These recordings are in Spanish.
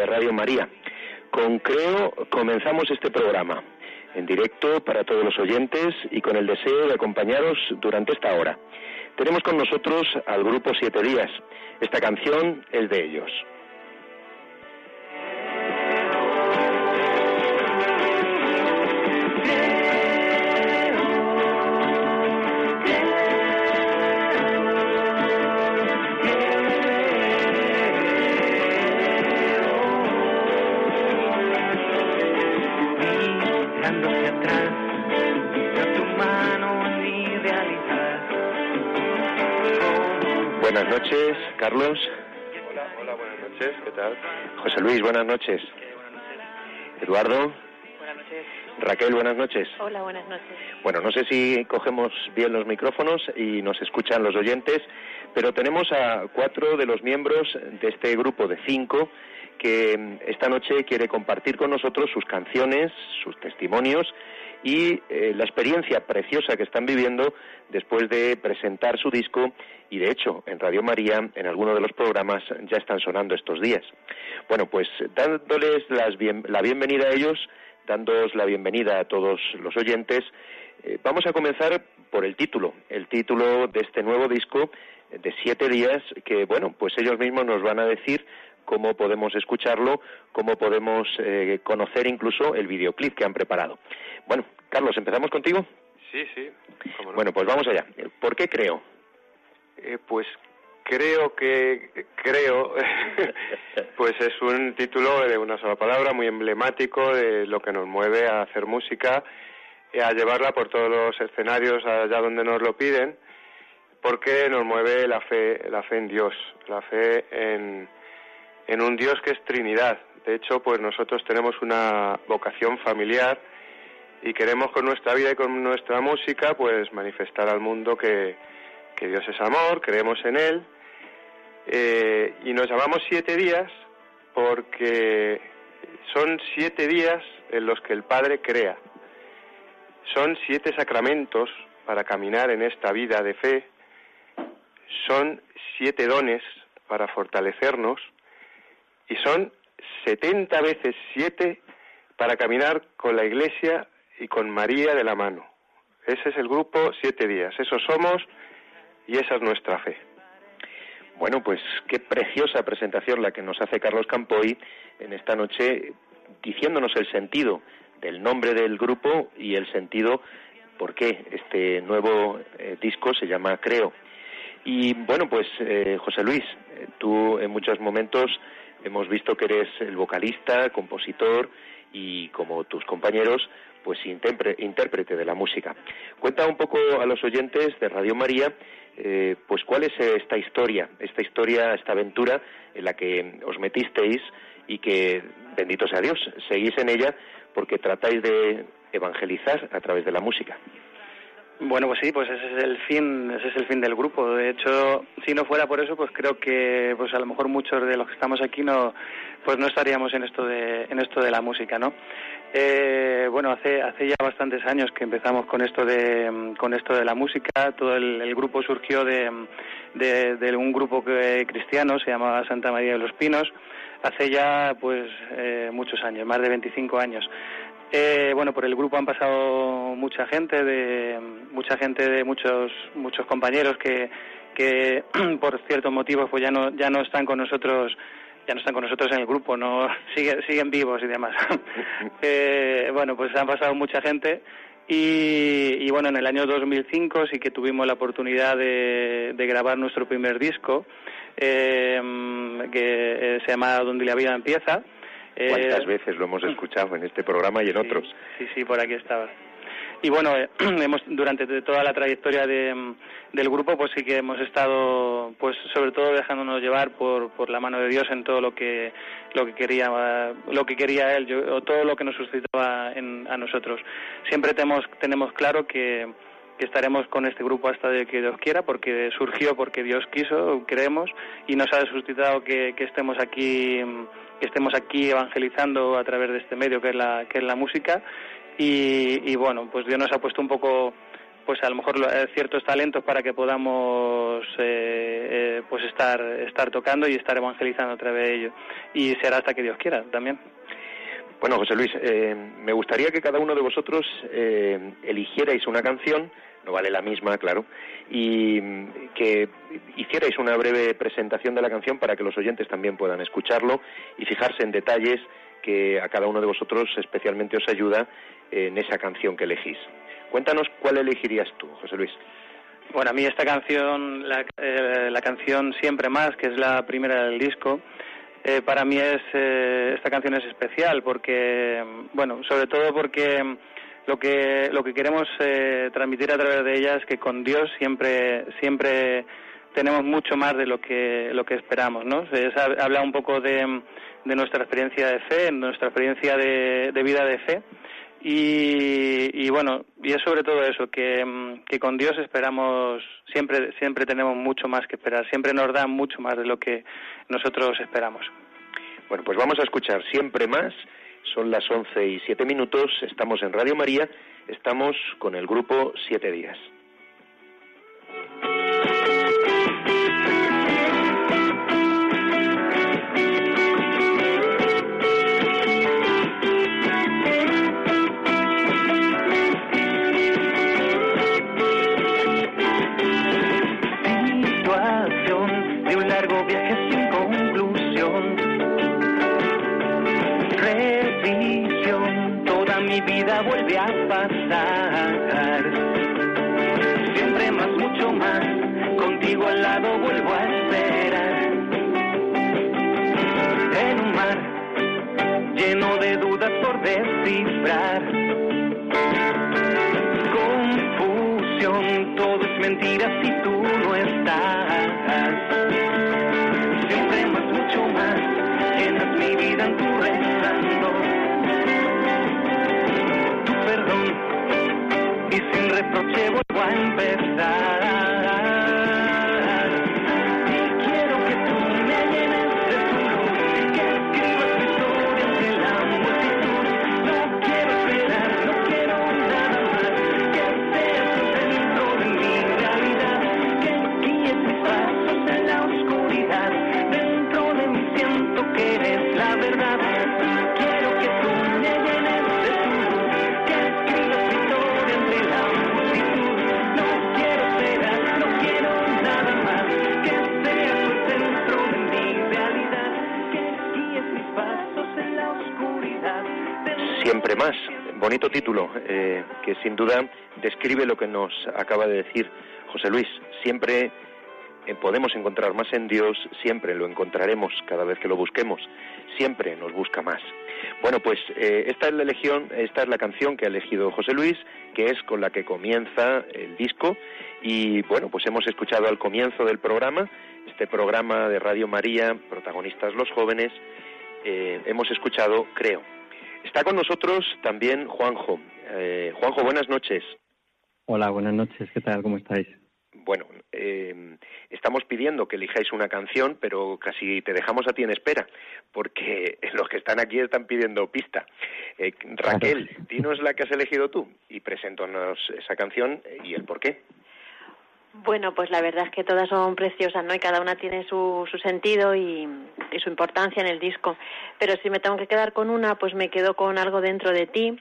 de Radio María. Con Creo comenzamos este programa en directo para todos los oyentes y con el deseo de acompañaros durante esta hora. Tenemos con nosotros al grupo Siete Días. Esta canción es de ellos. Carlos. Hola, hola, buenas noches, ¿qué tal? José Luis, buenas noches. Eduardo. Buenas noches. Raquel, buenas noches. Hola, buenas noches. Bueno, no sé si cogemos bien los micrófonos y nos escuchan los oyentes, pero tenemos a cuatro de los miembros de este grupo de cinco que esta noche quiere compartir con nosotros sus canciones, sus testimonios y eh, la experiencia preciosa que están viviendo después de presentar su disco y de hecho en Radio María en alguno de los programas ya están sonando estos días. Bueno, pues dándoles las bien- la bienvenida a ellos, dándoos la bienvenida a todos los oyentes, eh, vamos a comenzar por el título, el título de este nuevo disco eh, de siete días que, bueno, pues ellos mismos nos van a decir cómo podemos escucharlo, cómo podemos eh, conocer incluso el videoclip que han preparado. Bueno, Carlos, empezamos contigo. Sí, sí, no. Bueno, pues vamos allá. ¿Por qué creo? Eh, pues creo que, creo, pues es un título de una sola palabra muy emblemático de lo que nos mueve a hacer música, y a llevarla por todos los escenarios allá donde nos lo piden, porque nos mueve la fe, la fe en Dios, la fe en, en un Dios que es Trinidad. De hecho, pues nosotros tenemos una vocación familiar y queremos con nuestra vida y con nuestra música, pues manifestar al mundo que, que Dios es amor, creemos en Él. Eh, y nos llamamos siete días porque son siete días en los que el Padre crea. Son siete sacramentos para caminar en esta vida de fe. Son siete dones para fortalecernos. Y son setenta veces siete para caminar con la Iglesia y con María de la mano. Ese es el grupo siete días. Eso somos y esa es nuestra fe. Bueno, pues qué preciosa presentación la que nos hace Carlos Campoy en esta noche, diciéndonos el sentido del nombre del grupo y el sentido por qué este nuevo eh, disco se llama Creo. Y bueno, pues eh, José Luis, eh, tú en muchos momentos hemos visto que eres el vocalista, compositor y como tus compañeros, pues intérprete de la música. Cuenta un poco a los oyentes de Radio María, eh, pues cuál es esta historia, esta historia, esta aventura en la que os metisteis y que, bendito sea Dios, seguís en ella porque tratáis de evangelizar a través de la música. Bueno, pues sí, pues ese es el fin, ese es el fin del grupo. De hecho, si no fuera por eso, pues creo que, pues a lo mejor muchos de los que estamos aquí no, pues no estaríamos en esto de, en esto de la música, ¿no? Eh, bueno, hace, hace ya bastantes años que empezamos con esto de, con esto de la música. Todo el, grupo surgió de, de, un grupo cristiano, se llamaba Santa María de los Pinos, hace ya, pues, eh, muchos años, más de 25 años. Eh, bueno, por el grupo han pasado mucha gente, de mucha gente de muchos muchos compañeros que, que por ciertos motivos pues ya no ya no están con nosotros ya no están con nosotros en el grupo, no siguen siguen vivos y demás. eh, bueno, pues han pasado mucha gente y, y, bueno, en el año 2005 sí que tuvimos la oportunidad de, de grabar nuestro primer disco eh, que se llama Donde la vida empieza ¿Cuántas eh, veces lo hemos escuchado en este programa y en otros? Sí, sí, por aquí estaba. Y bueno, eh, hemos durante toda la trayectoria de, del grupo, pues sí que hemos estado, pues sobre todo dejándonos llevar por, por la mano de Dios en todo lo que lo que quería lo que quería él, o todo lo que nos suscitaba en, a nosotros. Siempre tenemos tenemos claro que que estaremos con este grupo hasta de que Dios quiera, porque surgió porque Dios quiso, creemos, y nos ha suscitado que, que estemos aquí que estemos aquí evangelizando a través de este medio que es la, que es la música. Y, bueno, pues Dios nos ha puesto un poco pues a lo mejor eh, ciertos talentos para que podamos eh, eh, pues estar estar tocando y estar evangelizando a través de ello. Y será hasta que Dios quiera también. Bueno José Luis me gustaría que cada uno de vosotros eligierais una canción no vale la misma, claro, y que hicierais una breve presentación de la canción para que los oyentes también puedan escucharlo y fijarse en detalles que a cada uno de vosotros especialmente os ayuda en esa canción que elegís. Cuéntanos cuál elegirías tú, José Luis. Bueno, a mí esta canción, la, eh, canción Siempre Más, que es la primera del disco, eh, para mí es eh, esta canción es especial porque, bueno, sobre todo porque lo que lo que queremos eh, transmitir a través de ella es que con Dios siempre siempre tenemos mucho más de lo que lo que esperamos no Se habla un poco de, de, nuestra experiencia de fe nuestra experiencia de, de vida de fe. Y, y, bueno y es sobre todo eso que, que con Dios esperamos siempre siempre tenemos mucho más que esperar siempre nos da mucho más de lo que nosotros esperamos. Bueno pues vamos a escuchar siempre más son las once y siete minutos, estamos en Radio María, estamos con el grupo Siete Días. Reproche eh, que sin duda describe lo que nos acaba de decir José Luis. Siempre eh, podemos encontrar más en Dios, siempre lo encontraremos cada vez que lo busquemos, siempre nos busca más. Bueno, pues eh, esta es la elección, esta es la canción que ha elegido José Luis, que es con la que comienza el disco y bueno, pues hemos escuchado al comienzo del programa, este programa de Radio María, protagonistas los jóvenes, hemos escuchado Creo, Está con nosotros también Juanjo. Eh, Juanjo, buenas noches. Hola, buenas noches. ¿Qué tal? ¿Cómo estáis? Bueno, eh, estamos pidiendo que elijáis una canción, pero casi te dejamos a ti en espera, porque los que están aquí están pidiendo pista. Eh, Raquel, dinos la que has elegido tú y preséntanos esa canción y el por qué. Bueno, pues la verdad es que todas son preciosas, ¿no? Y cada una tiene su, su sentido y, y su importancia en el disco. Pero si me tengo que quedar con una, pues me quedo con algo dentro de ti,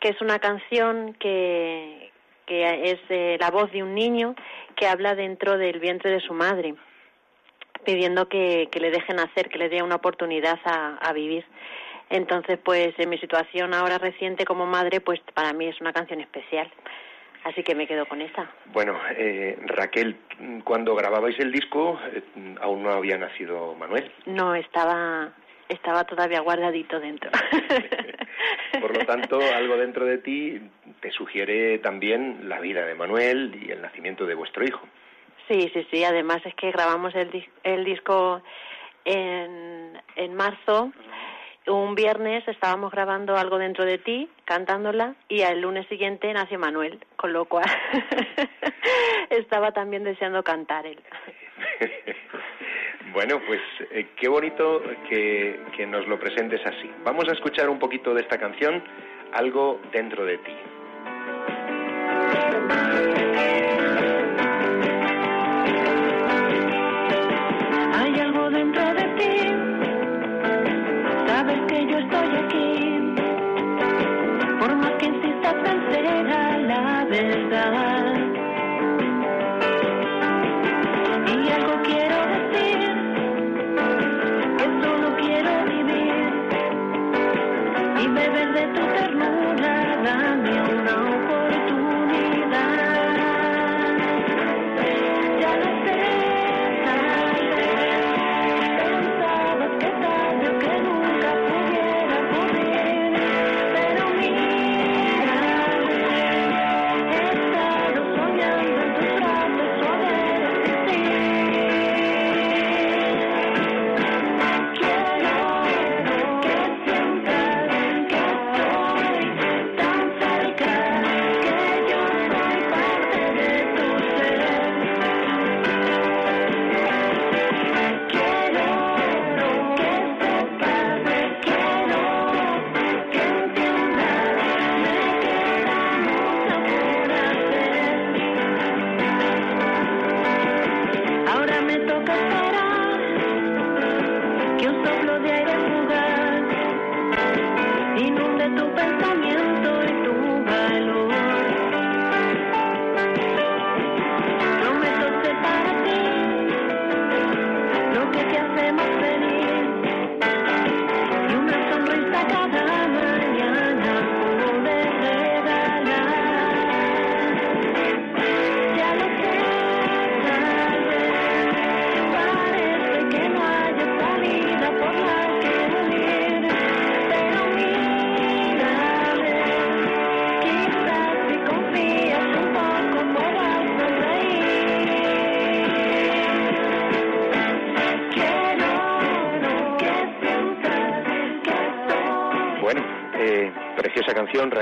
que es una canción que, que es eh, la voz de un niño que habla dentro del vientre de su madre, pidiendo que, que le dejen hacer, que le dé una oportunidad a, a vivir. Entonces, pues en mi situación ahora reciente como madre, pues para mí es una canción especial. Así que me quedo con esta. Bueno, eh, Raquel, cuando grababais el disco eh, aún no había nacido Manuel. No, estaba, estaba todavía guardadito dentro. Por lo tanto, algo dentro de ti te sugiere también la vida de Manuel y el nacimiento de vuestro hijo. Sí, sí, sí. Además es que grabamos el, dis- el disco en, en marzo. Un viernes estábamos grabando algo dentro de ti, cantándola, y al lunes siguiente nació Manuel, con lo cual estaba también deseando cantar él. Bueno, pues eh, qué bonito que, que nos lo presentes así. Vamos a escuchar un poquito de esta canción, algo dentro de ti. Hay algo dentro de ti, sabes que yo estoy aquí. Por más que insistas en ser a la verdad.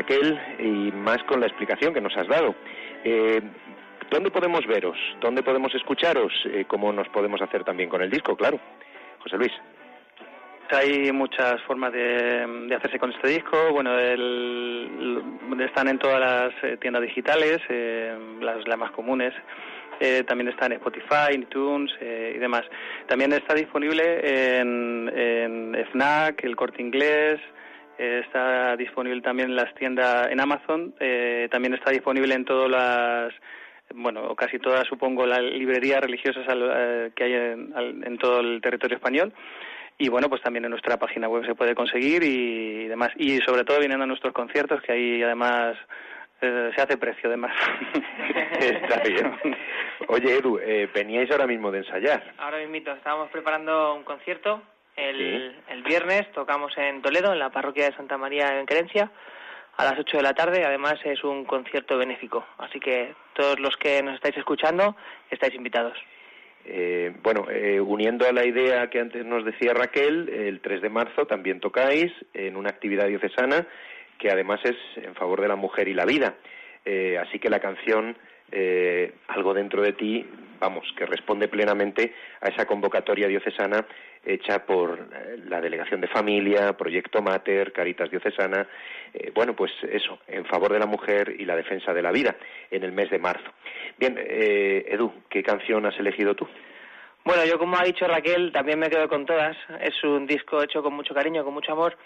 Raquel, y más con la explicación que nos has dado. Eh, ¿Dónde podemos veros? ¿Dónde podemos escucharos? Eh, ¿Cómo nos podemos hacer también con el disco? Claro. José Luis. Hay muchas formas de, de hacerse con este disco. Bueno, el- están en todas las eh, tiendas digitales, eh, las, las más comunes. Eh, también está en Spotify, iTunes eh, y demás. También está disponible en, en FNAC, el Corte Inglés. Eh, está disponible también en las tiendas en Amazon. eh, también está disponible en todas las bueno, o casi todas, supongo, las librerías religiosas al- eh, que hay en, al- en todo el territorio español. Y bueno, pues también en nuestra página web se puede conseguir y, demás. Y sobre todo viniendo a nuestros conciertos, que ahí además eh, se hace precio, además. Está bien. Oye, Edu, eh, veníais ahora mismo de ensayar. Ahora mismo estábamos preparando un concierto. El, el viernes tocamos en Toledo, en la parroquia de Santa María en Querencia, a las 8 de la tarde. Además es un concierto benéfico. Así que todos los que nos estáis escuchando estáis invitados. Eh, bueno, eh, uniendo a la idea que antes nos decía Raquel, el 3 de marzo también tocáis en una actividad diocesana que además es en favor de la mujer y la vida. Eh, así que la canción, eh, algo dentro de ti, vamos, que responde plenamente a esa convocatoria diocesana hecha por eh, la Delegación de Familia, Proyecto Mater, Caritas Diocesana, eh, bueno, pues eso, en favor de la mujer y la defensa de la vida en el mes de marzo. Bien, eh, Edu, ¿qué canción has elegido tú? Bueno, yo como ha dicho Raquel, también me quedo con todas. Es un disco hecho con mucho cariño, con mucho amor,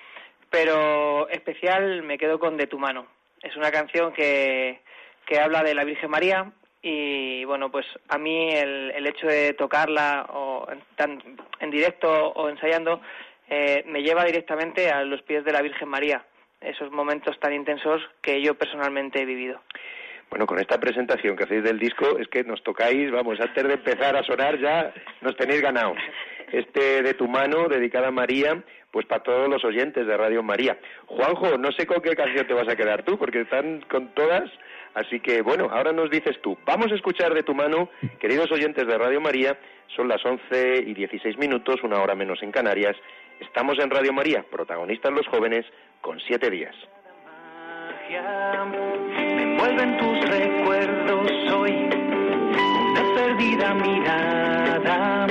pero especial me quedo con De tu mano. Es una canción que, que habla de la Virgen María y bueno, pues a mí el, el hecho de tocarla o en, tan, en directo o ensayando eh, me lleva directamente a los pies de la Virgen María. Esos momentos tan intensos que yo personalmente he vivido. Bueno, con esta presentación que hacéis del disco es que nos tocáis, vamos, antes de empezar a sonar ya nos tenéis ganados. Este de tu mano, dedicada a María, pues para todos los oyentes de Radio María. Juanjo, no sé con qué canción te vas a quedar tú, porque están con todas. Así que, bueno, ahora nos dices tú. Vamos a escuchar de tu mano, queridos oyentes de Radio María, son las 11 y 16 minutos, una hora menos en Canarias. Estamos en Radio María, protagonistas los jóvenes, con siete días. Me envuelven tus recuerdos hoy, una perdida mirada,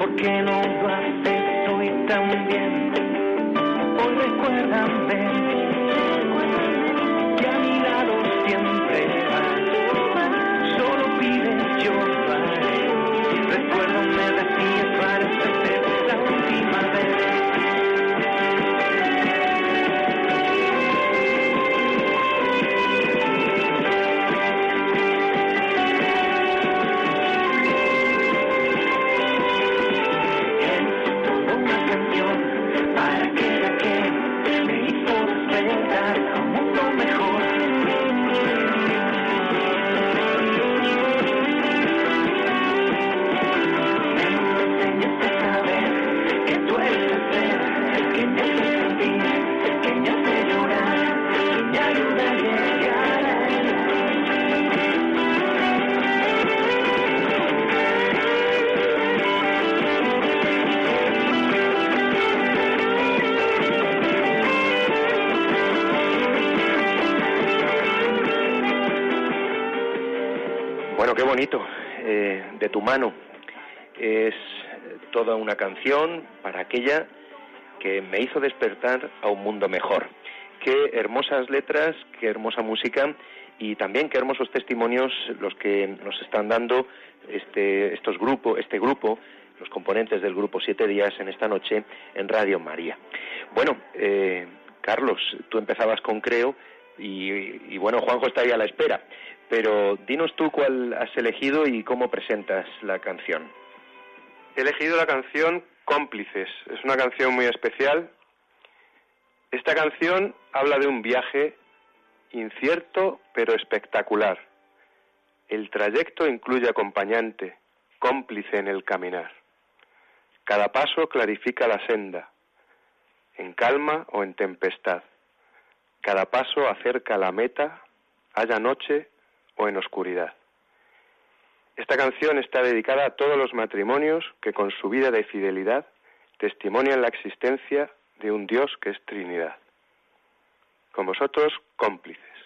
¿Por qué no tu mano. Es toda una canción para aquella que me hizo despertar a un mundo mejor. Qué hermosas letras, qué hermosa música y también qué hermosos testimonios los que nos están dando este, estos grupos, este grupo, los componentes del grupo Siete Días en esta noche en Radio María. Bueno, eh, Carlos, tú empezabas con Creo y, y bueno, Juanjo está ahí a la espera. Pero dinos tú cuál has elegido y cómo presentas la canción. He elegido la canción Cómplices. Es una canción muy especial. Esta canción habla de un viaje incierto pero espectacular. El trayecto incluye acompañante, cómplice en el caminar. Cada paso clarifica la senda, en calma o en tempestad. Cada paso acerca la meta, haya noche o en oscuridad. Esta canción está dedicada a todos los matrimonios que con su vida de fidelidad testimonian la existencia de un Dios que es Trinidad. Con vosotros, cómplices.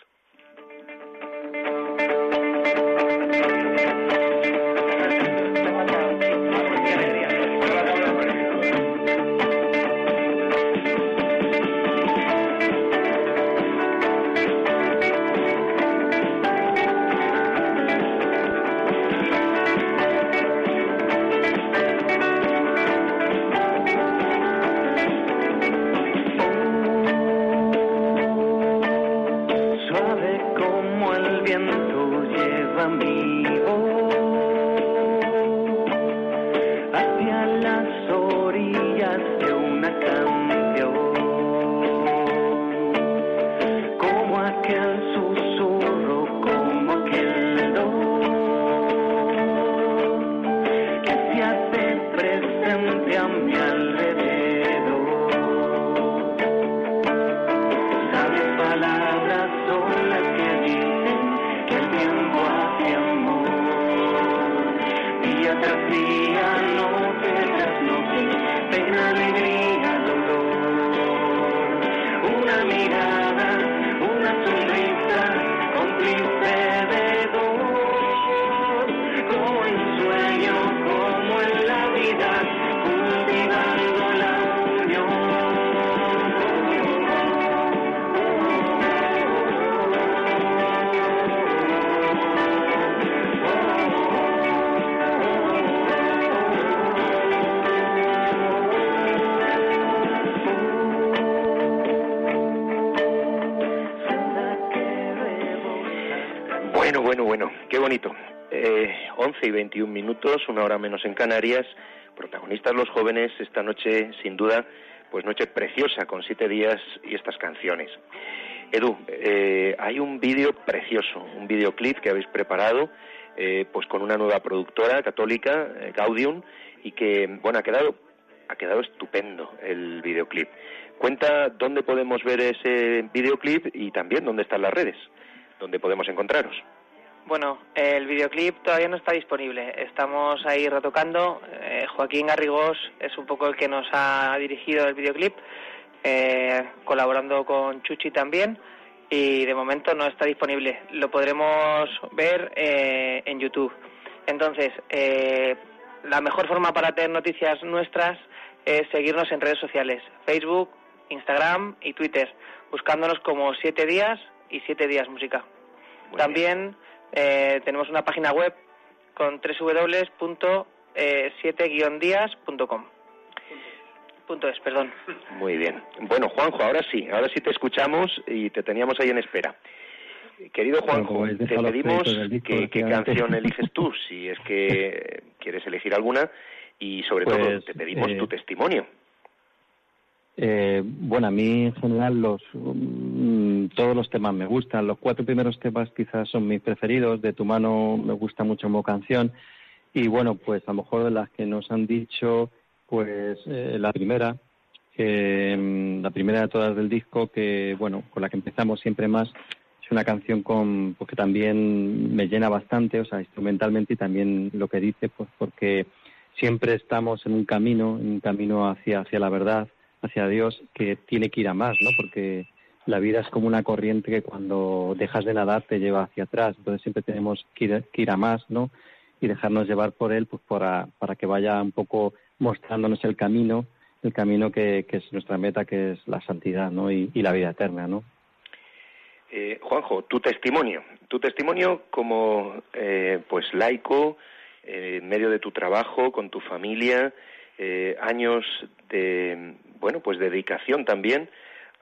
Bonito. Eh, 11 y 21 minutos, una hora menos en Canarias. Protagonistas los jóvenes esta noche, sin duda, pues noche preciosa con siete días y estas canciones. Edu, eh, hay un vídeo precioso, un videoclip que habéis preparado, eh, pues con una nueva productora católica, eh, Gaudium, y que, bueno, ha quedado, ha quedado estupendo el videoclip. Cuenta dónde podemos ver ese videoclip y también dónde están las redes, dónde podemos encontraros. Bueno, el videoclip todavía no está disponible. Estamos ahí retocando. Eh, Joaquín Garrigós es un poco el que nos ha dirigido el videoclip, eh, colaborando con Chuchi también. Y de momento no está disponible. Lo podremos ver eh, en YouTube. Entonces, eh, la mejor forma para tener noticias nuestras es seguirnos en redes sociales: Facebook, Instagram y Twitter, buscándonos como Siete Días y Siete Días Música. Muy También eh, tenemos una página web con www.7-días.com. Punto es, perdón. Muy bien. Bueno, Juanjo, ahora sí, ahora sí te escuchamos y te teníamos ahí en espera. Querido Juanjo, habéis te pedimos que, qué efectivamente. canción eliges tú, si es que quieres elegir alguna, y sobre todo Pues, te pedimos eh, tu testimonio. Eh, bueno, a mí en general los todos los temas me gustan. Los cuatro primeros temas quizás son mis preferidos. De tu mano me gusta mucho como canción. Y bueno, pues a lo mejor de las que nos han dicho, pues eh, la primera, mm, la primera de todas del disco, que bueno, con la que empezamos siempre más, es una canción con, pues, que también me llena bastante, o sea, instrumentalmente y también lo que dice, pues porque siempre estamos en un camino, en un camino hacia, hacia la verdad, hacia Dios, que tiene que ir a más, ¿no? Porque la vida es como una corriente que cuando dejas de nadar te lleva hacia atrás, entonces siempre tenemos que ir, que ir a más, ¿no? Y dejarnos llevar por él, pues para, para que vaya un poco mostrándonos el camino, el camino que, que es nuestra meta, que es la santidad, ¿no? Y, la vida eterna, ¿no? Eh, Juanjo, tu testimonio, tu testimonio como eh, pues laico, eh, en medio de tu trabajo, con tu familia, eh, años de bueno pues de dedicación también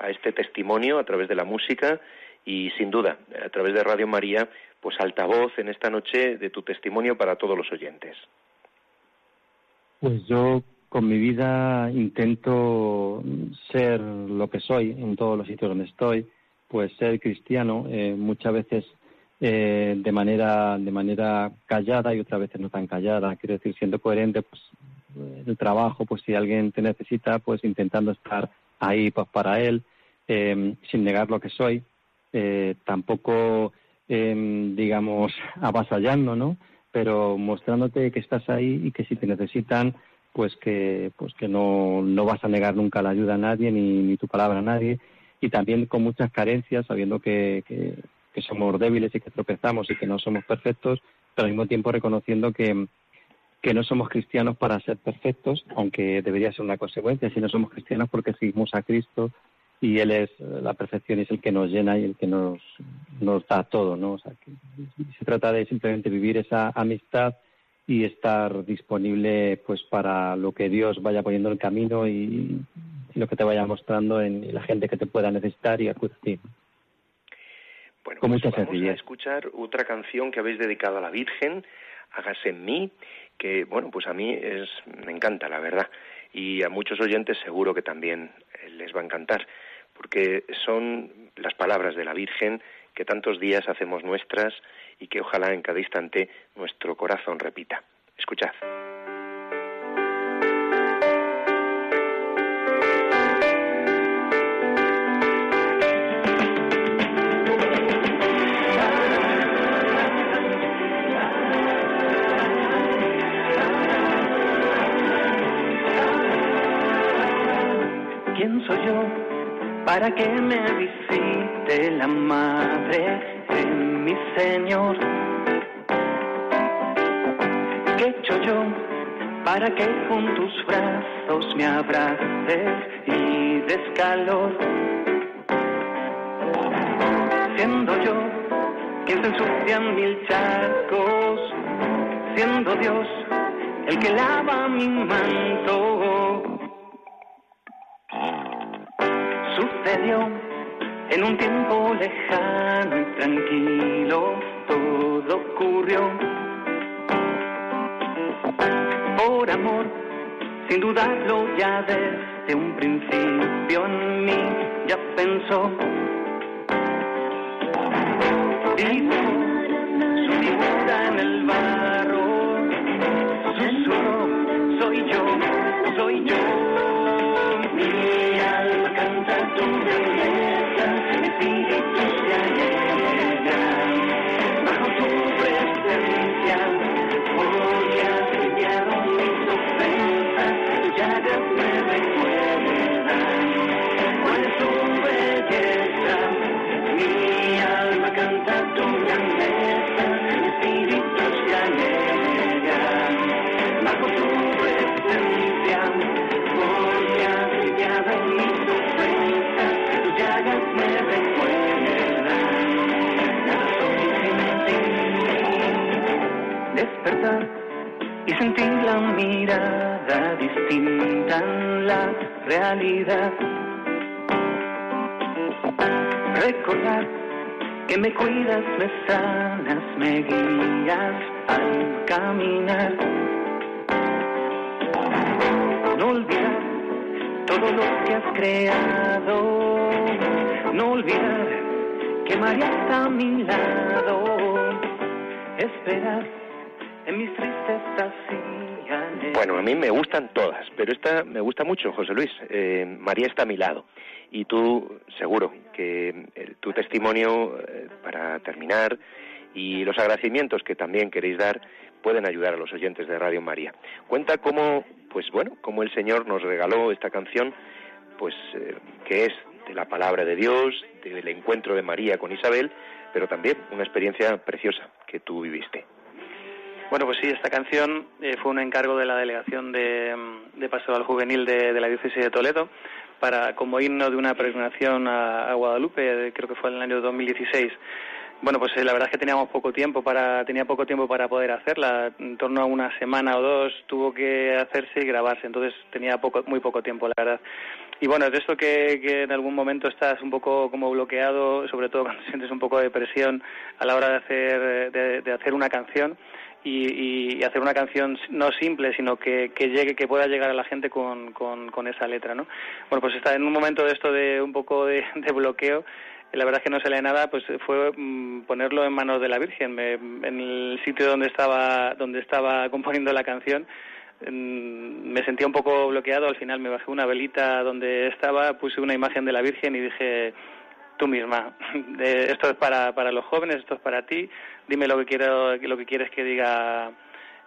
a este testimonio a través de la música y sin duda a través de Radio María pues altavoz en esta noche de tu testimonio para todos los oyentes. Pues yo con mi vida intento ser lo que soy en todos los sitios donde estoy, pues ser cristiano, eh, muchas veces eh, de manera de manera callada y otras veces no tan callada, quiero decir siendo coherente, pues el trabajo, pues si alguien te necesita, pues intentando estar ahí pues para él, eh, sin negar lo que soy, eh, tampoco eh, digamos avasallando, ¿no? Pero mostrándote que estás ahí y que si te necesitan, pues que pues que no, no vas a negar nunca la ayuda a nadie ni, ni tu palabra a nadie y también con muchas carencias, sabiendo que, que, que somos débiles y que tropezamos y que no somos perfectos, pero al mismo tiempo reconociendo que, que no somos cristianos para ser perfectos, aunque debería ser una consecuencia, si no somos cristianos porque seguimos a Cristo y Él es eh, la perfección es el que nos llena y el que nos, nos da todo, ¿no? O sea, que se trata de simplemente vivir esa amistad y estar disponible pues para lo que Dios vaya poniendo en el camino y, y lo que te vaya mostrando en la gente que te pueda necesitar y acude a ti. Bueno, Con pues mucha vamos a escuchar otra canción que habéis dedicado a la Virgen, Hágase en mí, que bueno, pues a mí es me encanta, la verdad, y a muchos oyentes seguro que también les va a encantar, porque son las palabras de la Virgen que tantos días hacemos nuestras y que ojalá en cada instante nuestro corazón repita. Escuchad. Para que me visite la madre de mi Señor? ¿Qué he hecho yo para que con tus brazos me abraces y des calor? Siendo yo quien se ensucia mil charcos, siendo Dios el que lava mi manto. En un tiempo lejano y tranquilo, todo ocurrió por amor, sin dudarlo ya desde un principio en mí ya pensó. Dibujó mirada distinta en la realidad. Recordar que me cuidas, me sanas, me guías al caminar. No olvidar todo lo que has creado. No olvidar que María está a mi lado. Esperar Bueno, a mí me gustan todas, pero esta me gusta mucho, José Luis. Eh, María está a mi lado. Y tú, seguro, que eh, tu testimonio, eh, para terminar, y los agradecimientos que también queréis dar, pueden ayudar a los oyentes de Radio María. Cuenta cómo, pues bueno, cómo el Señor nos regaló esta canción, pues eh, que es de la palabra de Dios, del encuentro de María con Isabel, pero también una experiencia preciosa que tú viviste. Bueno, pues sí, esta canción eh, fue un encargo de la delegación de, de Pastoral Juvenil de, la diócesis de Toledo para como himno de una peregrinación a, Guadalupe, eh, creo que fue en el año 2016. Bueno, pues eh, la verdad es que teníamos poco tiempo para tenía poco tiempo para poder hacerla, en torno a una semana o dos tuvo que hacerse y grabarse, entonces tenía poco muy poco tiempo, la verdad. Y bueno, de esto que, en algún momento estás un poco como bloqueado, sobre todo cuando sientes un poco de presión a la hora de hacer de hacer una canción y, y hacer una canción no simple, sino que, que llegue, que pueda llegar a la gente con, con, esa letra, ¿no? Bueno, pues está en un momento de esto de un poco de, bloqueo. La verdad es que no sale nada, pues fue mm, ponerlo en manos de la Virgen. Me- en el sitio donde estaba, donde estaba componiendo la canción, mm, me sentía un poco bloqueado. Al final me bajé una velita donde estaba, puse una imagen de la Virgen y dije, tú misma. Esto es para, para los jóvenes, esto es para ti. Dime lo que quiero, lo que quieres que diga,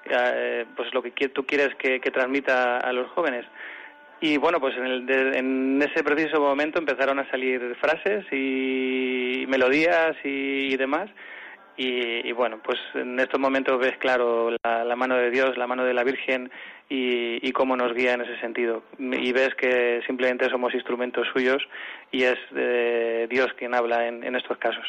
eh, pues lo que tú quieres que, transmita a los jóvenes. Y bueno, pues en, el- de- en ese preciso momento empezaron a salir frases y melodías y, demás. Y, y bueno, pues en estos momentos ves claro la, mano de Dios, la mano de la Virgen y, y cómo nos guía en ese sentido. Y ves que simplemente somos instrumentos suyos y es eh, Dios quien habla en estos casos.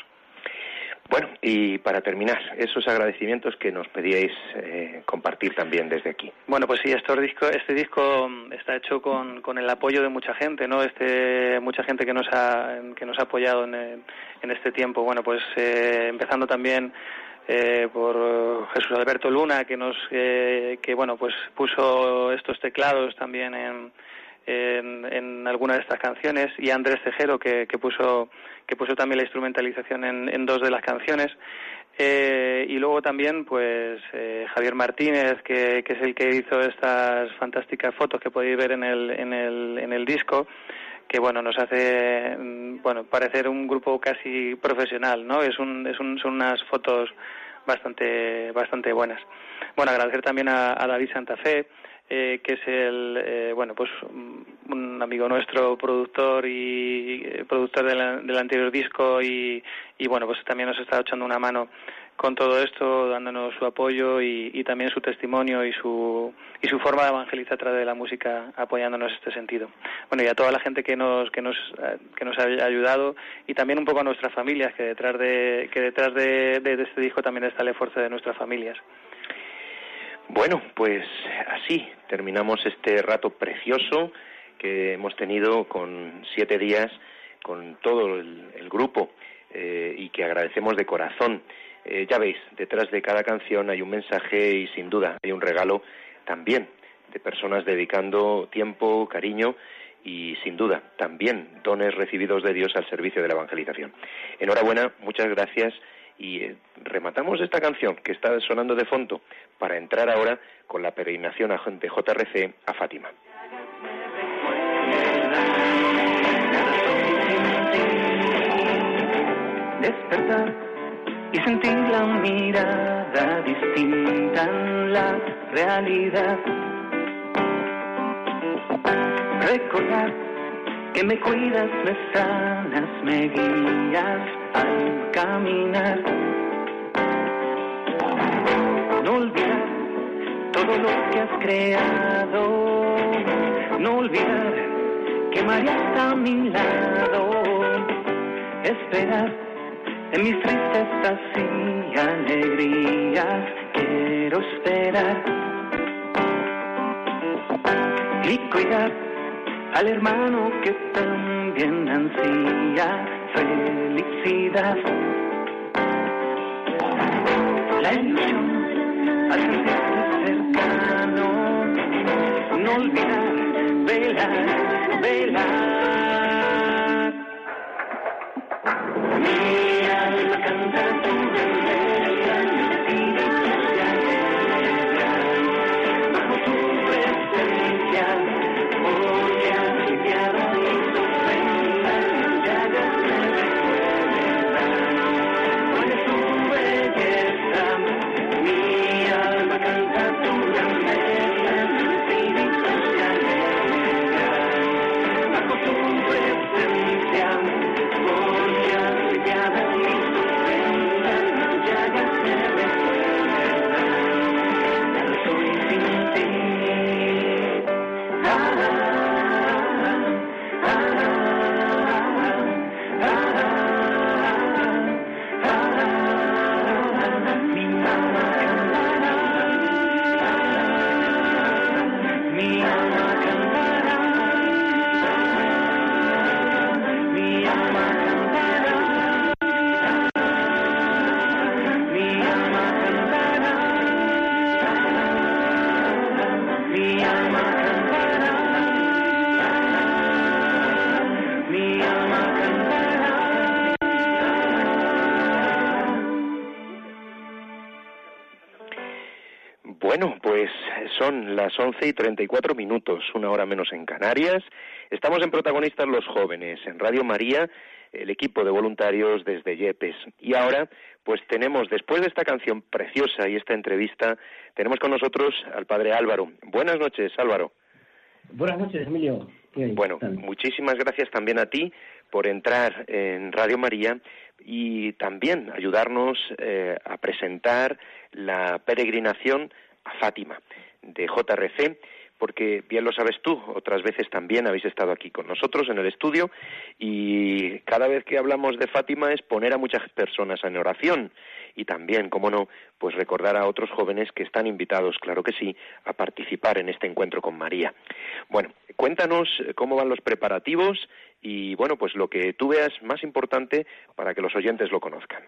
Bueno, y para terminar, esos agradecimientos que nos pedíais eh, compartir también desde aquí. Bueno, pues sí, estos disco, este disco mm, está hecho con, con el apoyo de mucha gente, ¿no? Este, mucha gente que nos ha, que nos ha apoyado en, en este tiempo. Bueno, pues eh, empezando también eh, por Jesús Alberto Luna, que nos, eh, que bueno, pues puso estos teclados también en, en, en algunas de estas canciones, y Andrés Tejero, que, que puso, que puso también la instrumentalización en, en dos de las canciones. Eh, y luego también, pues, eh, Javier Martínez, que, que es el que hizo estas fantásticas fotos que podéis ver en el, en el, en el disco, que, bueno, nos hace, mm, bueno, parecer un grupo casi profesional, ¿no? Es un, es un, son unas fotos bastante, bastante buenas. Bueno, agradecer también a, a David Santa Fe, eh, que es el, eh, bueno, pues un un amigo nuestro, productor y eh, productor de la- del anterior disco y, y bueno, pues también nos está echando una mano con todo esto, dándonos su apoyo y, y también su testimonio y su, y su forma de evangelizar a través de la música, apoyándonos en este sentido. Bueno, y a toda la gente que nos, que nos, eh, que nos ha ayudado y también un poco a nuestras familias, que detrás de, que detrás de, de este disco también está el esfuerzo de nuestras familias. Bueno, pues así terminamos este rato precioso que hemos tenido con siete días con todo el, grupo eh, y que agradecemos de corazón. Eh, ya veis, detrás de cada canción hay un mensaje y sin duda hay un regalo también de personas dedicando tiempo, cariño y sin duda también dones recibidos de Dios al servicio de la evangelización. Enhorabuena, muchas gracias y eh, rematamos esta canción que está sonando de fondo para entrar ahora con la peregrinación a- de JRC a Fátima. despertar y sentir la mirada distinta en la realidad. Recordar que me cuidas, me sanas, me guías al caminar. No olvidar todo lo que has creado. No olvidar que María está a mi lado. Esperar en mis tristezas y alegrías quiero esperar y cuidar al hermano que también ansía felicidad. La ilusión al sentirte cercano, no olvidar, velar, velar. Son las 11 y 34 minutos, una hora menos en Canarias. Estamos en Protagonistas los Jóvenes, en Radio María, el equipo de voluntarios desde Yepes. Y ahora, pues tenemos, después de esta canción preciosa y esta entrevista, tenemos con nosotros al padre Álvaro. Buenas noches, Álvaro. Buenas noches, Emilio. Bueno, muchísimas gracias también a ti por entrar en Radio María y también ayudarnos eh, a presentar la peregrinación a Fátima de JRC, porque bien lo sabes tú, otras veces también habéis estado aquí con nosotros en el estudio y cada vez que hablamos de Fátima es poner a muchas personas en oración y también, como no, pues recordar a otros jóvenes que están invitados, claro que sí, a participar en este encuentro con María. Bueno, cuéntanos eh, cómo van los preparativos y, bueno, pues lo que tú veas más importante para que los oyentes lo conozcan.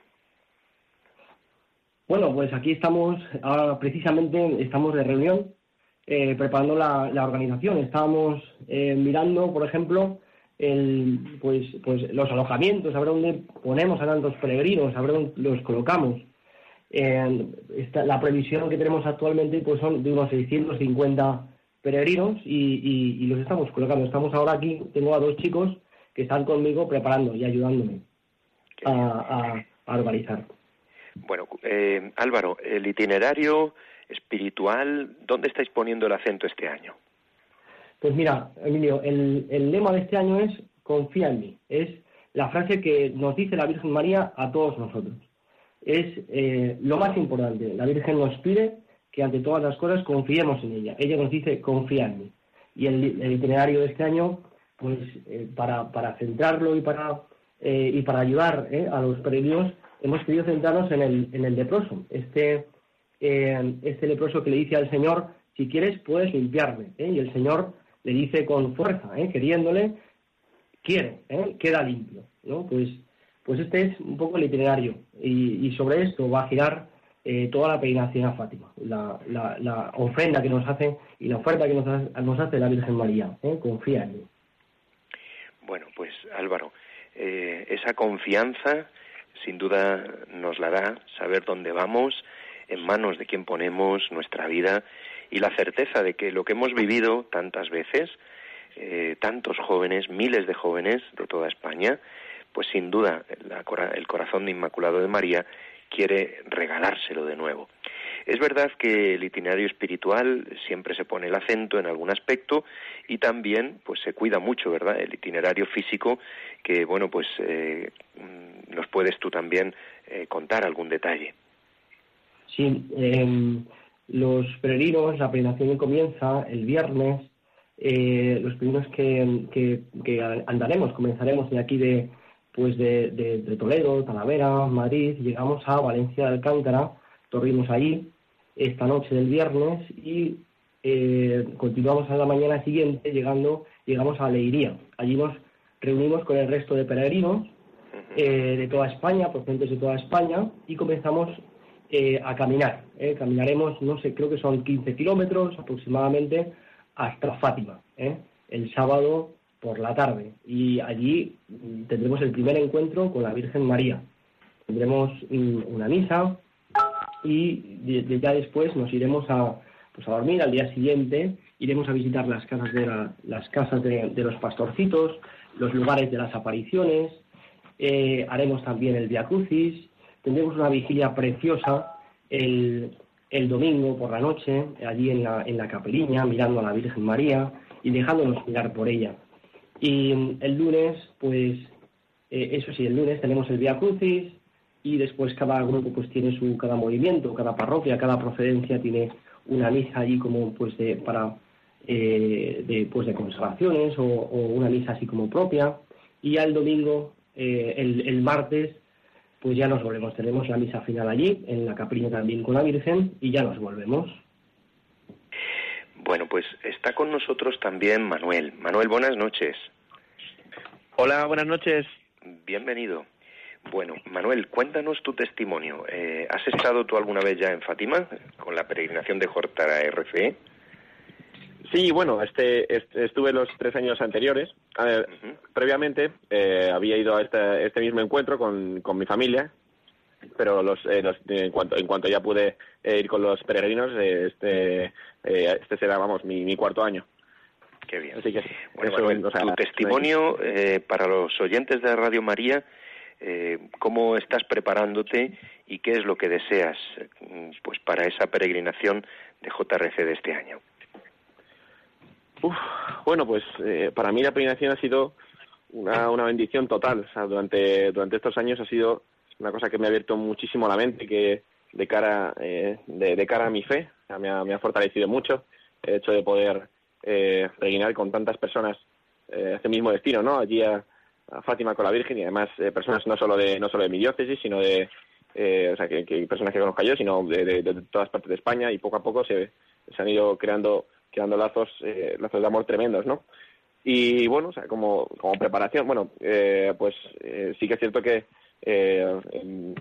Bueno, pues aquí estamos, ahora precisamente estamos de reunión eh, preparando la, organización. Estábamos eh, mirando, por ejemplo, el, pues, pues los alojamientos, a ver dónde ponemos a tantos peregrinos, a ver dónde los colocamos. Eh, la previsión que tenemos actualmente pues son de unos 650 peregrinos y los estamos colocando. Estamos ahora aquí, tengo a dos chicos que están conmigo preparando y ayudándome a, a- a organizar. Bueno, eh, Álvaro, el itinerario espiritual, ¿dónde estáis poniendo el acento este año? Pues mira, Emilio, el, lema de este año es confía en mí. Es la frase que nos dice la Virgen María a todos nosotros. Es eh, lo más importante. La Virgen nos pide que ante todas las cosas confiemos en ella. Ella nos dice confía en mí. Y el, el itinerario de este año, pues eh, para, para centrarlo y para, eh, y para ayudar eh, a los peregrinos, hemos querido centrarnos en el, en el leproso. Este, eh, este leproso que le dice al Señor, si quieres puedes limpiarme. ¿eh? Y el Señor le dice con fuerza, ¿eh? queriéndole, quiero, queda limpio. ¿no? Pues, Pues este es un poco el itinerario y, y sobre esto va a girar eh, toda la peregrinación a Fátima, la, la, la ofrenda que nos hace y la oferta que nos hace, nos hace la Virgen María. ¿eh? Confía en mí. Bueno, pues Álvaro, eh, esa confianza sin duda nos la da saber dónde vamos, en manos de quién ponemos nuestra vida y la certeza de que lo que hemos vivido tantas veces, eh, tantos jóvenes, miles de jóvenes de toda España, pues sin duda la el corazón de Inmaculado de María quiere regalárselo de nuevo. Es verdad que el itinerario espiritual siempre se pone el acento en algún aspecto y también pues se cuida mucho, ¿verdad? El itinerario físico que bueno pues eh, mm, nos puedes tú también eh, contar algún detalle. Sí, em, los peregrinos, la peregrinación comienza el viernes. eh, los peregrinos que, andaremos, comenzaremos de aquí de, pues de, de- de Toledo, Talavera, Madrid, llegamos a Valencia de Alcántara, dormimos allí esta noche del viernes y eh, continuamos a la mañana siguiente llegando, llegamos a Leiría. Allí nos reunimos con el resto de peregrinos eh, de toda España, procedentes de toda España, y comenzamos eh, a caminar. Caminaremos, no sé, creo que son 15 kilómetros aproximadamente hasta Fátima, el sábado por la tarde. Y allí mm, tendremos el primer encuentro con la Virgen María. Tendremos mm, una misa y de- de- ya después nos iremos a, pues a dormir. Al día siguiente iremos a visitar las casas de, la- las casas de, de los pastorcitos, los lugares de las apariciones, eh, haremos también el Via Crucis, tendremos una vigilia preciosa el, el domingo por la noche, allí en la, en la capeliña, mirando a la Virgen María y dejándonos mirar por ella. Y el lunes, pues, eh, eso sí, el lunes tenemos el Via Crucis y después cada grupo pues tiene su, cada movimiento, cada parroquia, cada procedencia tiene una misa allí como pues de, para, eh, de, pues de consagraciones o, o una misa así como propia. Y ya el domingo, eh, el, el martes, pues ya nos volvemos. Tenemos la misa final allí, en la capilla también con la Virgen, y ya nos volvemos. Bueno, pues está con nosotros también Manuel. Manuel, buenas noches. Hola, buenas noches. Bienvenido. Bueno, Manuel, cuéntanos tu testimonio. Eh, ¿Has estado tú alguna vez ya en Fátima con la peregrinación de Jortara RCE? Sí, bueno, este, este- estuve los tres años anteriores. A ver, Previamente eh, había ido a este, este mismo encuentro con, con mi familia, pero los, eh, los- en, cuanto, en cuanto ya pude eh, ir con los peregrinos, eh, este, eh, este será, vamos, mi, mi cuarto año. Qué bien. Así que Bueno, eso, Manuel, o sea, tu testimonio eh, para los oyentes de Radio María, eh, ¿cómo estás preparándote y qué es lo que deseas eh, pues para esa peregrinación de JRC de este año? Uf, bueno, pues eh, para mí la peregrinación ha sido una, una bendición total. O sea, durante, durante estos años ha sido una cosa que me ha abierto muchísimo la mente, que de cara, eh, de, cara a mi fe, me, ha, me ha fortalecido mucho el hecho de poder eh, con tantas personas eh, este mismo destino, ¿no? Allí a, Fátima con la Virgen y además eh, personas no solo de no solo de mi diócesis, sino de eh, o sea, que, personas que conozca yo, sino de, de- todas partes de España y poco a poco se, se han ido creando creando lazos eh, lazos de amor tremendos, ¿no? Y bueno, o sea, como, como preparación, bueno, eh, pues eh, sí que es cierto que eh, en-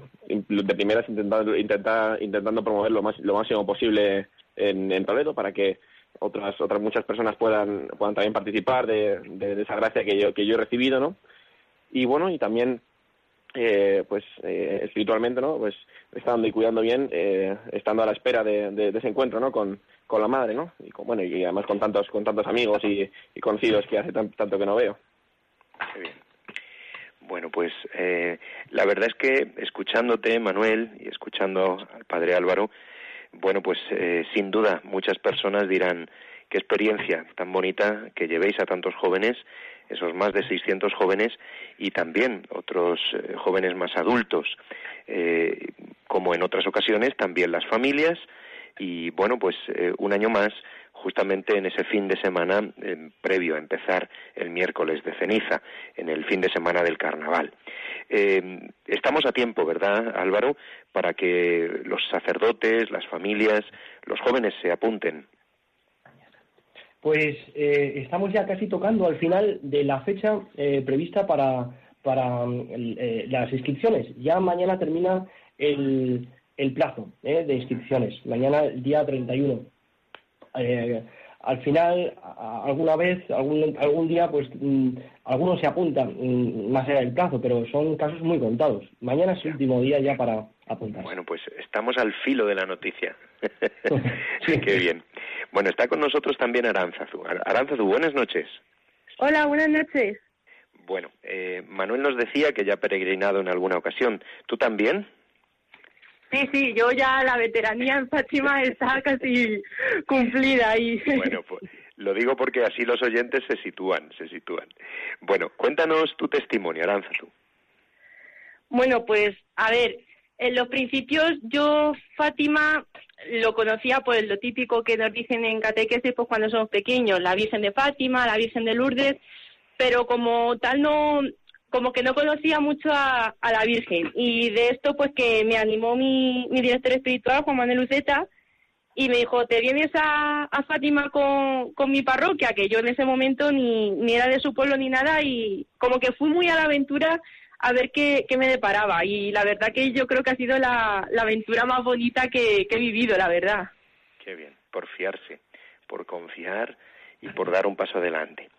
de primeras intentando intenta- intentando promover lo más lo máximo posible en, en Toledo para que otras otras muchas personas puedan puedan también participar de, de- de esa gracia que yo que yo he recibido, ¿no? Y bueno, y también eh, pues eh, espiritualmente, ¿no? Pues estando y cuidando bien, eh, estando a la espera de, ese encuentro, ¿no? Con, con la madre, ¿no? Y con, bueno, y además con tantos con tantos amigos y, y conocidos que hace tan- tanto que no veo. Qué bien. Bueno, pues eh, la verdad es que escuchándote, Manuel, y escuchando al padre Álvaro, bueno, pues eh, sin duda muchas personas dirán qué experiencia tan bonita que llevéis a tantos jóvenes, esos más de 600 jóvenes y también otros eh, jóvenes más adultos, eh, como en otras ocasiones también las familias y bueno, pues eh, un año más justamente en ese fin de semana previo a empezar el miércoles de ceniza, en el fin de semana del carnaval. Estamos a tiempo, ¿verdad, Álvaro?, para que los sacerdotes, las familias, los jóvenes se apunten. Pues eh, estamos ya casi tocando al final de la fecha eh, prevista para, para mm, eh, las inscripciones. Ya mañana termina el, el plazo eh, de inscripciones, mañana el día 31. Al final, alguna vez, algún, algún día, pues mm, algunos se apuntan mm, más allá del plazo, pero son casos muy contados. Mañana es el último día ya para apuntar. Bueno, pues estamos al filo de la noticia. Qué bien. Bueno, está con nosotros también Aranzazu. Ar- Aranzazu, buenas noches. Hola, buenas noches. Bueno, eh, Manuel nos decía que ya ha peregrinado en alguna ocasión. ¿Tú también? Sí, sí, yo ya la veteranía en Fátima está casi cumplida y Bueno, pues lo digo porque así los oyentes se sitúan, se sitúan. Bueno, cuéntanos tu testimonio, Aranzazu. bueno, pues a ver, en los principios yo Fátima lo conocía pues lo típico que nos dicen en catequesis pues cuando somos pequeños, la Virgen de Fátima, la Virgen de Lourdes, pero como tal no como que no conocía mucho a, a la Virgen y de esto pues que me animó mi, mi director espiritual Juan Manuel Luceta y me dijo, ¿te vienes a, a Fátima con, con mi parroquia? Que yo en ese momento ni, ni era de su pueblo ni nada y como que fui muy a la aventura a ver qué, qué me deparaba. Y la verdad que yo creo que ha sido la, la aventura más bonita que, que he vivido, la verdad. Qué bien, por fiarse, por confiar y por dar un paso adelante.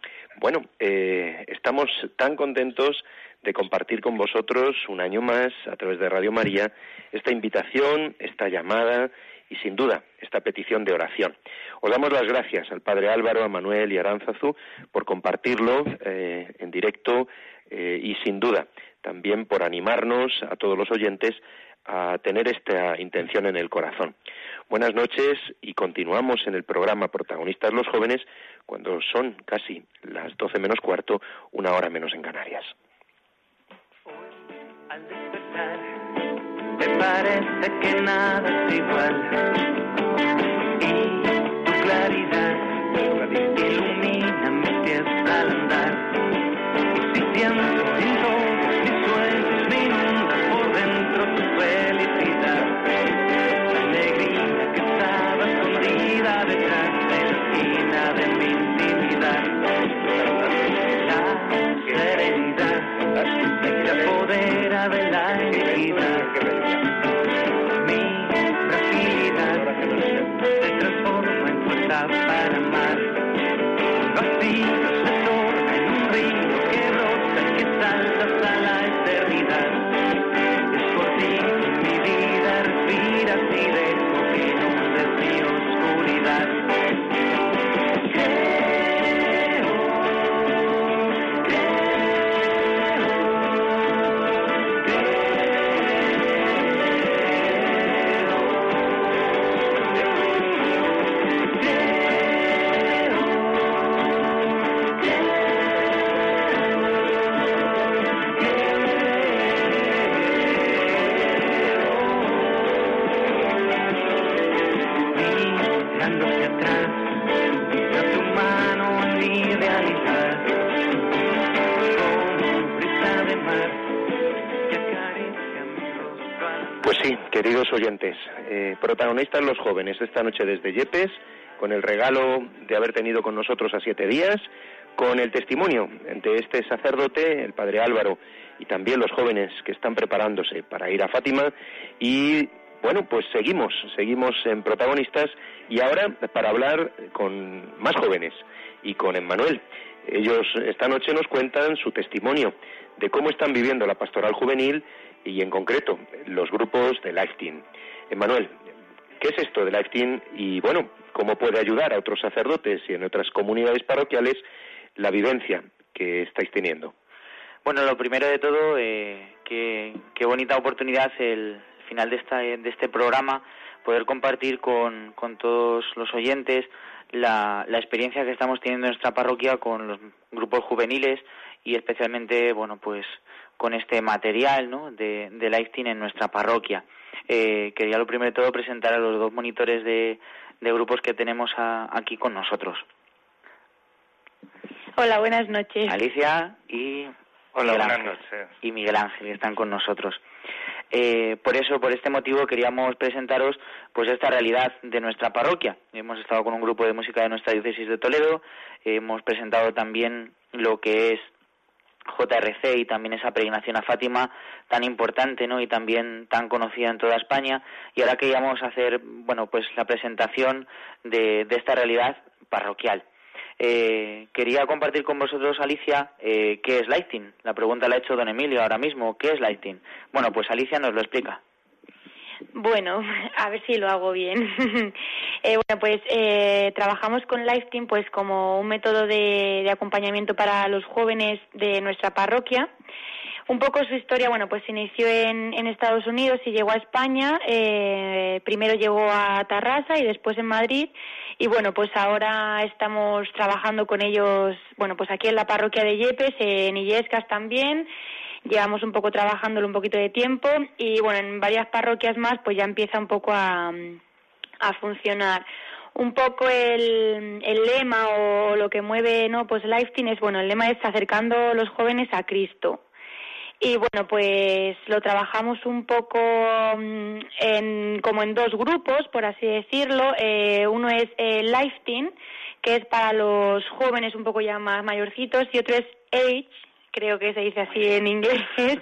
Bueno, eh, estamos tan contentos de compartir con vosotros un año más a través de Radio María esta invitación, esta llamada y sin duda esta petición de oración. Os damos las gracias al Padre Álvaro, a Manuel y a Aranzazu por compartirlo eh, en directo eh, y sin duda también por animarnos a todos los oyentes a tener esta intención en el corazón. Buenas noches y continuamos en el programa Protagonistas los Jóvenes cuando son casi las doce menos cuarto, una hora menos en Canarias. Protagonistas los jóvenes esta noche desde Yepes, con el regalo de haber tenido con nosotros a siete días, con el testimonio de este sacerdote, el padre Álvaro, y también los jóvenes que están preparándose para ir a Fátima. Y bueno, pues seguimos, seguimos en protagonistas y ahora para hablar con más jóvenes y con Emmanuel. Ellos esta noche nos cuentan su testimonio de cómo están viviendo la pastoral juvenil y en concreto los grupos de Life. Emmanuel, ¿qué es esto de Life Team y bueno, cómo puede ayudar a otros sacerdotes y en otras comunidades parroquiales la vivencia que estáis teniendo? Bueno, lo primero de todo, eh, qué, qué bonita oportunidad el final de, esta, de este programa poder compartir con, con todos los oyentes la, la experiencia que estamos teniendo en nuestra parroquia con los grupos juveniles y especialmente, bueno, pues con este material ¿no? de, de Life Team en nuestra parroquia. Eh, quería lo primero de todo presentar a los dos monitores de, de grupos que tenemos a- aquí con nosotros. Hola, buenas noches. Alicia y Hola, Miguel buenas Ángel. noches. y Miguel Ángel que están con nosotros. Eh, por eso, por este motivo, queríamos presentaros pues esta realidad de nuestra parroquia. Hemos estado con un grupo de música de nuestra diócesis de Toledo, hemos presentado también lo que es JRC y también esa peregrinación a Fátima tan importante, ¿no? Y también tan conocida en toda España. Y ahora queríamos hacer, bueno, pues la presentación de, esta realidad parroquial. Eh, quería compartir con vosotros, Alicia, eh, qué es Lighting. La pregunta la ha hecho don Emilio ahora mismo. ¿Qué es Lighting? Bueno, pues Alicia nos lo explica. Bueno, a ver si lo hago bien. Eh, bueno, pues eh, trabajamos con Lifeteam pues como un método de, acompañamiento para los jóvenes de nuestra parroquia. Un poco su historia, bueno, pues se inició en, en Estados Unidos y llegó a España. Eh, primero llegó a Tarrasa y después en Madrid. Y bueno, pues ahora estamos trabajando con ellos, bueno, pues aquí en la parroquia de Yepes, en Illescas también. Llevamos un poco trabajándolo un poquito de tiempo y bueno, en varias parroquias más pues ya empieza un poco a, a funcionar. Un poco el, el lema o lo que mueve, ¿no? Pues Lifetime es, bueno, el lema es acercando los jóvenes a Cristo. Y bueno, pues lo trabajamos un poco mm, en, como en dos grupos, por así decirlo. Eh, uno es eh, Lifetime, que es para los jóvenes un poco ya más mayorcitos, y otro es Age, creo que se dice así en inglés,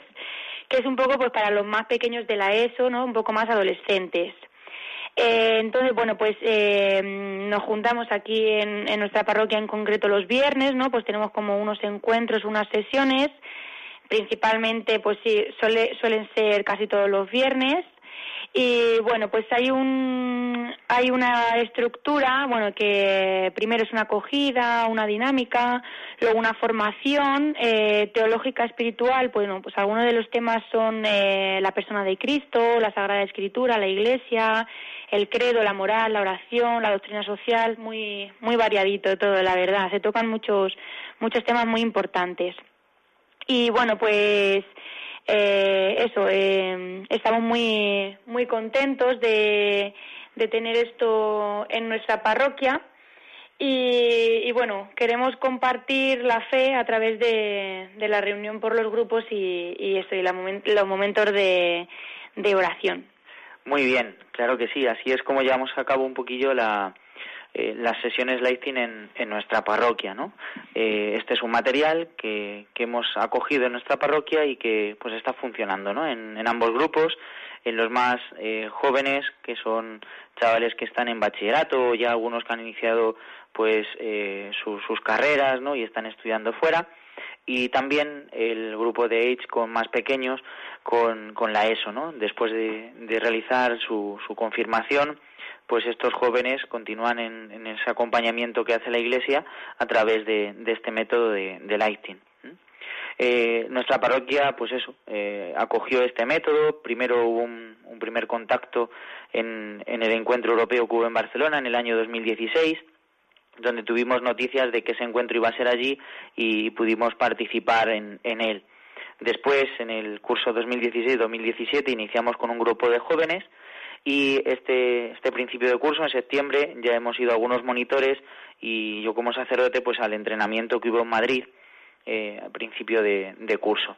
que es un poco pues para los más pequeños de la ESO, ¿no? Un poco más adolescentes. Eh, entonces, bueno, pues eh, nos juntamos aquí en, en nuestra parroquia en concreto los viernes, ¿no? Pues tenemos como unos encuentros, unas sesiones, principalmente, pues sí, suele, suelen ser casi todos los viernes. Y bueno, pues hay un hay una estructura, bueno, que primero es una acogida, una dinámica, luego una formación eh, teológica espiritual, bueno, pues algunos de los temas son eh, la persona de Cristo, la Sagrada Escritura, la Iglesia, el credo, la moral, la oración, la doctrina social, muy muy variadito todo, la verdad. Se tocan muchos muchos temas muy importantes. Y bueno, pues eh, eso, eh, estamos muy, muy contentos de, de tener esto en nuestra parroquia y, y bueno, queremos compartir la fe a través de, de la reunión por los grupos y, y eso, y la los momentos de, de oración. Muy bien, claro que sí. Así es como llevamos a cabo un poquillo la, eh, las sesiones Lighting en, en nuestra parroquia, ¿no? Eh, este es un material que, que hemos acogido en nuestra parroquia y que pues está funcionando, ¿no? En, en ambos grupos, en los más eh, jóvenes, que son chavales que están en bachillerato, ya algunos que han iniciado pues eh, su- sus carreras, ¿no? Y están estudiando fuera y también el grupo de Age con más pequeños con, con la ESO, ¿no? Después de, de realizar su, su confirmación, pues estos jóvenes continúan en, ese acompañamiento que hace la Iglesia a través de, este método de, lighting. Eh, nuestra parroquia, pues eso, eh, acogió este método. Primero hubo un, un primer contacto en, en el encuentro europeo que hubo en Barcelona en el año 2016 donde tuvimos noticias de que ese encuentro iba a ser allí y pudimos participar en, en él. Después, en el curso 2016-2017, iniciamos con un grupo de jóvenes y este, este principio de curso, en septiembre, ya hemos ido algunos monitores y yo como sacerdote, pues al entrenamiento que hubo en Madrid eh, a principio de, de curso.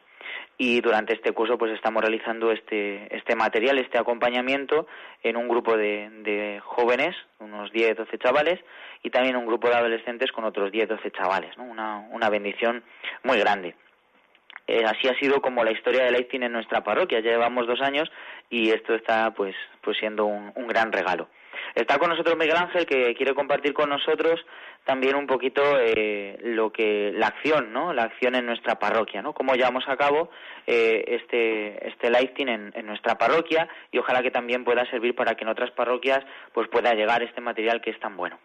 Y durante este curso, pues estamos realizando este, este material, este acompañamiento en un grupo de, de jóvenes, unos 10, 12 chavales, y también un grupo de adolescentes con otros 10, 12 chavales, ¿no? Una, una bendición muy grande. Eh, así ha sido como la historia de Lighting en nuestra parroquia. Ya llevamos dos años y esto está pues, pues siendo un, un gran regalo. Está con nosotros Miguel Ángel que quiere compartir con nosotros también un poquito eh, lo que la acción, ¿no? La acción en nuestra parroquia, ¿no? Cómo llevamos a cabo eh, este este lighting en, en nuestra parroquia y ojalá que también pueda servir para que en otras parroquias pues pueda llegar este material que es tan bueno.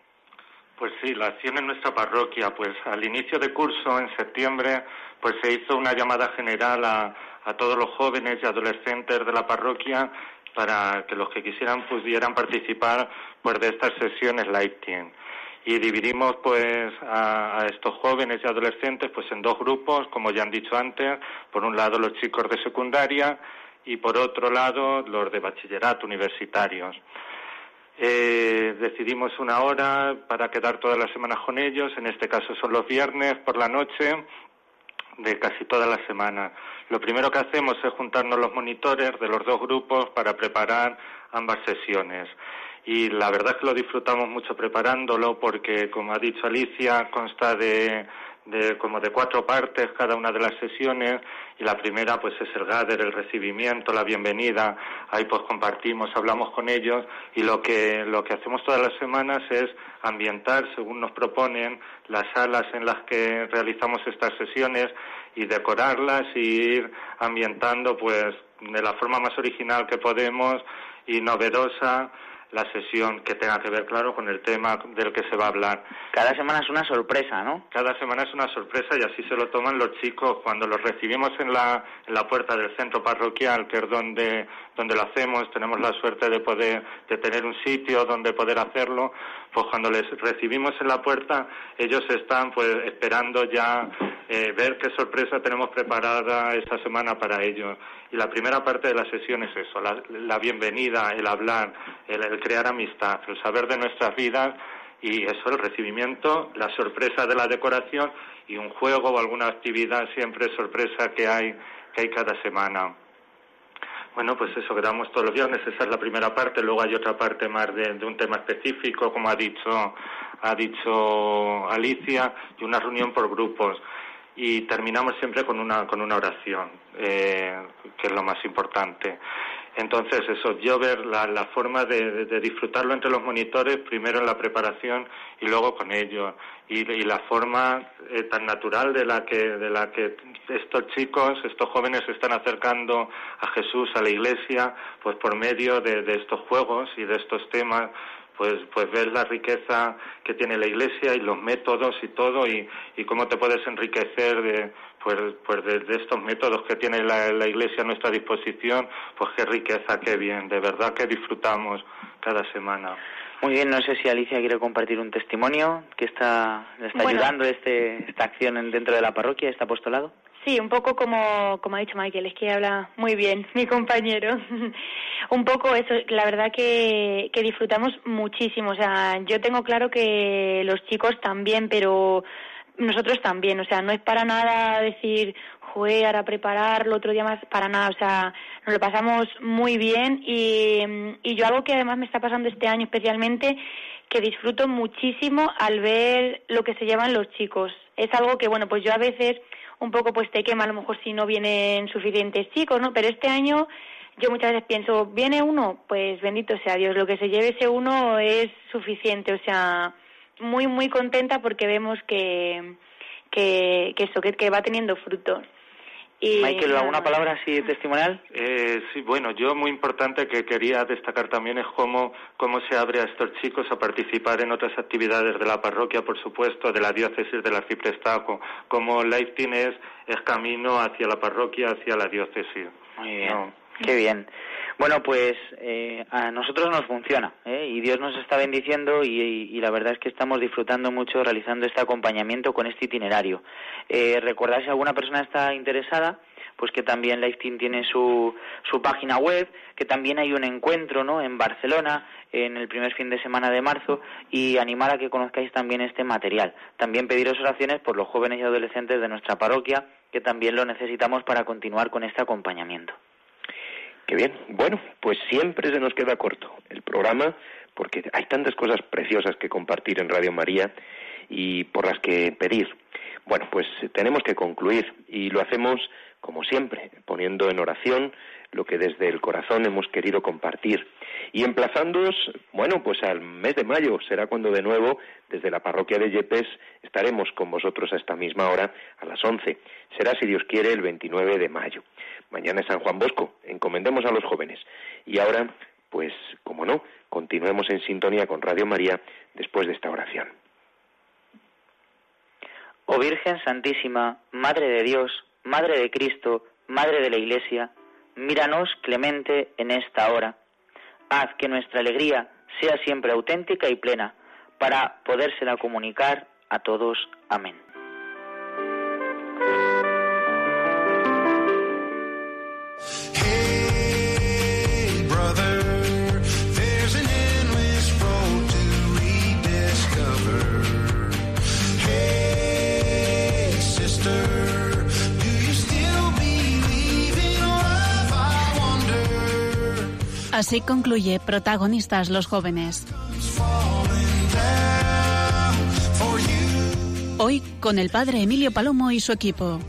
Pues sí, la acción en nuestra parroquia, pues al inicio de curso, en septiembre, pues se hizo una llamada general a, a todos los jóvenes y adolescentes de la parroquia para que los que quisieran pudieran participar pues de estas sesiones Lighting. Y dividimos pues a, a estos jóvenes y adolescentes pues en dos grupos, como ya han dicho antes, por un lado los chicos de secundaria y por otro lado los de bachillerato universitarios. Eh, decidimos una hora para quedar todas las semanas con ellos, en este caso son los viernes por la noche de casi toda la semana. Lo primero que hacemos es juntarnos los monitores de los dos grupos para preparar ambas sesiones. Y la verdad es que lo disfrutamos mucho preparándolo porque, como ha dicho Alicia, consta de, de como de cuatro partes cada una de las sesiones y la primera pues es el gather, el recibimiento, la bienvenida, ahí pues compartimos, hablamos con ellos y lo que lo que hacemos todas las semanas es ambientar según nos proponen las salas en las que realizamos estas sesiones y decorarlas y ir ambientando pues de la forma más original que podemos y novedosa la sesión que tenga que ver, claro, con el tema del que se va a hablar. Cada semana es una sorpresa, ¿no? Cada semana es una sorpresa y así se lo toman los chicos cuando los recibimos en la, en la puerta del centro parroquial, que es donde, donde lo hacemos. Tenemos la suerte de poder, de tener un sitio donde poder hacerlo. Pues cuando les recibimos en la puerta, ellos están pues esperando ya eh, ver qué sorpresa tenemos preparada esta semana para ellos. Y la primera parte de la sesión es eso, la, bienvenida, el hablar, el, el crear amistad, el saber de nuestras vidas y eso, el recibimiento, la sorpresa de la decoración y un juego o alguna actividad siempre sorpresa que hay, que hay cada semana. Bueno, pues eso, quedamos todos los viernes, esa es la primera parte, luego hay otra parte más de, de un tema específico, como ha dicho, ha dicho Alicia, y una reunión por grupos. Y terminamos siempre con una, con una oración, eh, que es lo más importante. Entonces, eso, yo ver la, forma de, disfrutarlo entre los monitores, primero en la preparación y luego con ellos. Y, y la forma eh, tan natural de la, que, de la que estos chicos, estos jóvenes se están acercando a Jesús, a la iglesia, pues por medio de estos juegos y de estos temas, pues, pues ves la riqueza que tiene la iglesia y los métodos y todo y, y cómo te puedes enriquecer de, pues, pues de, de estos métodos que tiene la, la iglesia a nuestra disposición, pues qué riqueza, qué bien, de verdad que disfrutamos cada semana. Muy bien, no sé si Alicia quiere compartir un testimonio que está, le está Bueno. ayudando este, esta acción en- dentro de la parroquia, este apostolado. Sí, un poco como, como ha dicho Michael, es que habla muy bien mi compañero. un poco eso, la verdad que, que disfrutamos muchísimo. O sea, yo tengo claro que los chicos también, pero nosotros también. O sea, no es para nada decir, joder, ahora prepararlo otro día más, para nada. O sea, nos lo pasamos muy bien y, y yo algo que además me está pasando este año especialmente, que disfruto muchísimo al ver lo que se llevan los chicos. Es algo que, bueno, pues yo a veces un poco pues te quema a lo mejor si no vienen suficientes chicos, ¿no? Pero este año yo muchas veces pienso, viene uno, pues bendito sea Dios, lo que se lleve ese uno es suficiente, o sea, muy, muy contenta porque vemos que, que, que eso, que, que va teniendo fruto. Y Michael, ¿alguna palabra así testimonial? Eh, sí, bueno, yo muy importante que quería destacar también es cómo, cómo se abre a estos chicos a participar en otras actividades de la parroquia, por supuesto, de la diócesis del arciprestazgo, como Life Team es, es camino hacia la parroquia, hacia la diócesis. Muy bien. No. Qué bien. Bueno, pues eh, a nosotros nos funciona ¿eh? y Dios nos está bendiciendo y, la verdad es que estamos disfrutando mucho realizando este acompañamiento con este itinerario. Eh, recordad si alguna persona está interesada, pues que también Life Team tiene su, su página web, que también hay un encuentro ¿no? en Barcelona en el primer fin de semana de marzo y animar a que conozcáis también este material. También pediros oraciones por los jóvenes y adolescentes de nuestra parroquia que también lo necesitamos para continuar con este acompañamiento. Qué bien. Bueno, pues siempre se nos queda corto el programa porque hay tantas cosas preciosas que compartir en Radio María y por las que pedir. Bueno, pues tenemos que concluir y lo hacemos como siempre, poniendo en oración lo que desde el corazón hemos querido compartir y emplazándoos, bueno, pues al mes de mayo será cuando de nuevo desde la parroquia de Yepes estaremos con vosotros a esta misma hora, a las 11. Será, si Dios quiere, el 29 de mayo. Mañana es San Juan Bosco, encomendemos a los jóvenes. Y ahora, pues, como no, continuemos en sintonía con Radio María después de esta oración. Oh Virgen Santísima, Madre de Dios, Madre de Cristo, Madre de la Iglesia, míranos clemente en esta hora. Haz que nuestra alegría sea siempre auténtica y plena, para podérsela comunicar a todos. Amén. Así concluye Protagonistas los jóvenes. Hoy con el padre Emilio Palomo y su equipo.